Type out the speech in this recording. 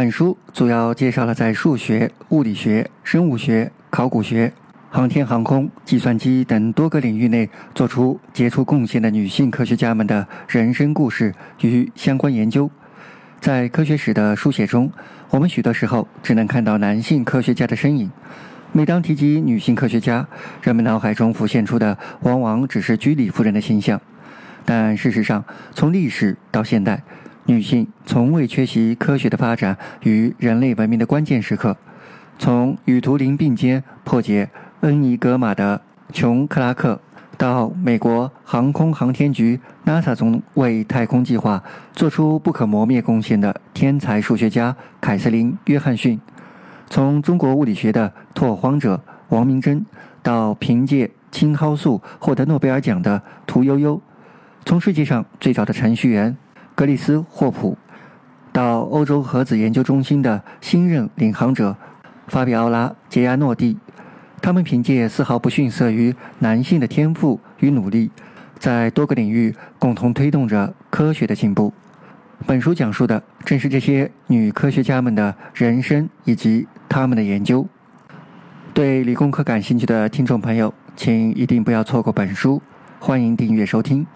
本书主要介绍了在数学、物理学、生物学、考古学、航天航空、计算机等多个领域内做出杰出贡献的女性科学家们的人生故事与相关研究。在科学史的书写中，我们许多时候只能看到男性科学家的身影。每当提及女性科学家，人们脑海中浮现出的往往只是居里夫人的形象。但事实上，从历史到现代，女性从未缺席科学的发展与人类文明的关键时刻。从与图灵并肩破解恩尼格玛的琼·克拉克，到美国航空航天局 NASA 中为太空计划做出不可磨灭贡献的天才数学家凯瑟琳·约翰逊。从中国物理学的拓荒者王明珍，到凭借青蒿素获得诺贝尔奖的屠呦呦；从世界上最早的程序员格里斯霍普，到欧洲核子研究中心的新任领航者法比奥拉杰亚诺蒂，他们凭借丝毫不逊色于男性的天赋与努力，在多个领域共同推动着科学的进步。本书讲述的正是这些女科学家们的人生以及他们的研究。对理工科感兴趣的听众朋友，请一定不要错过本书。欢迎订阅收听。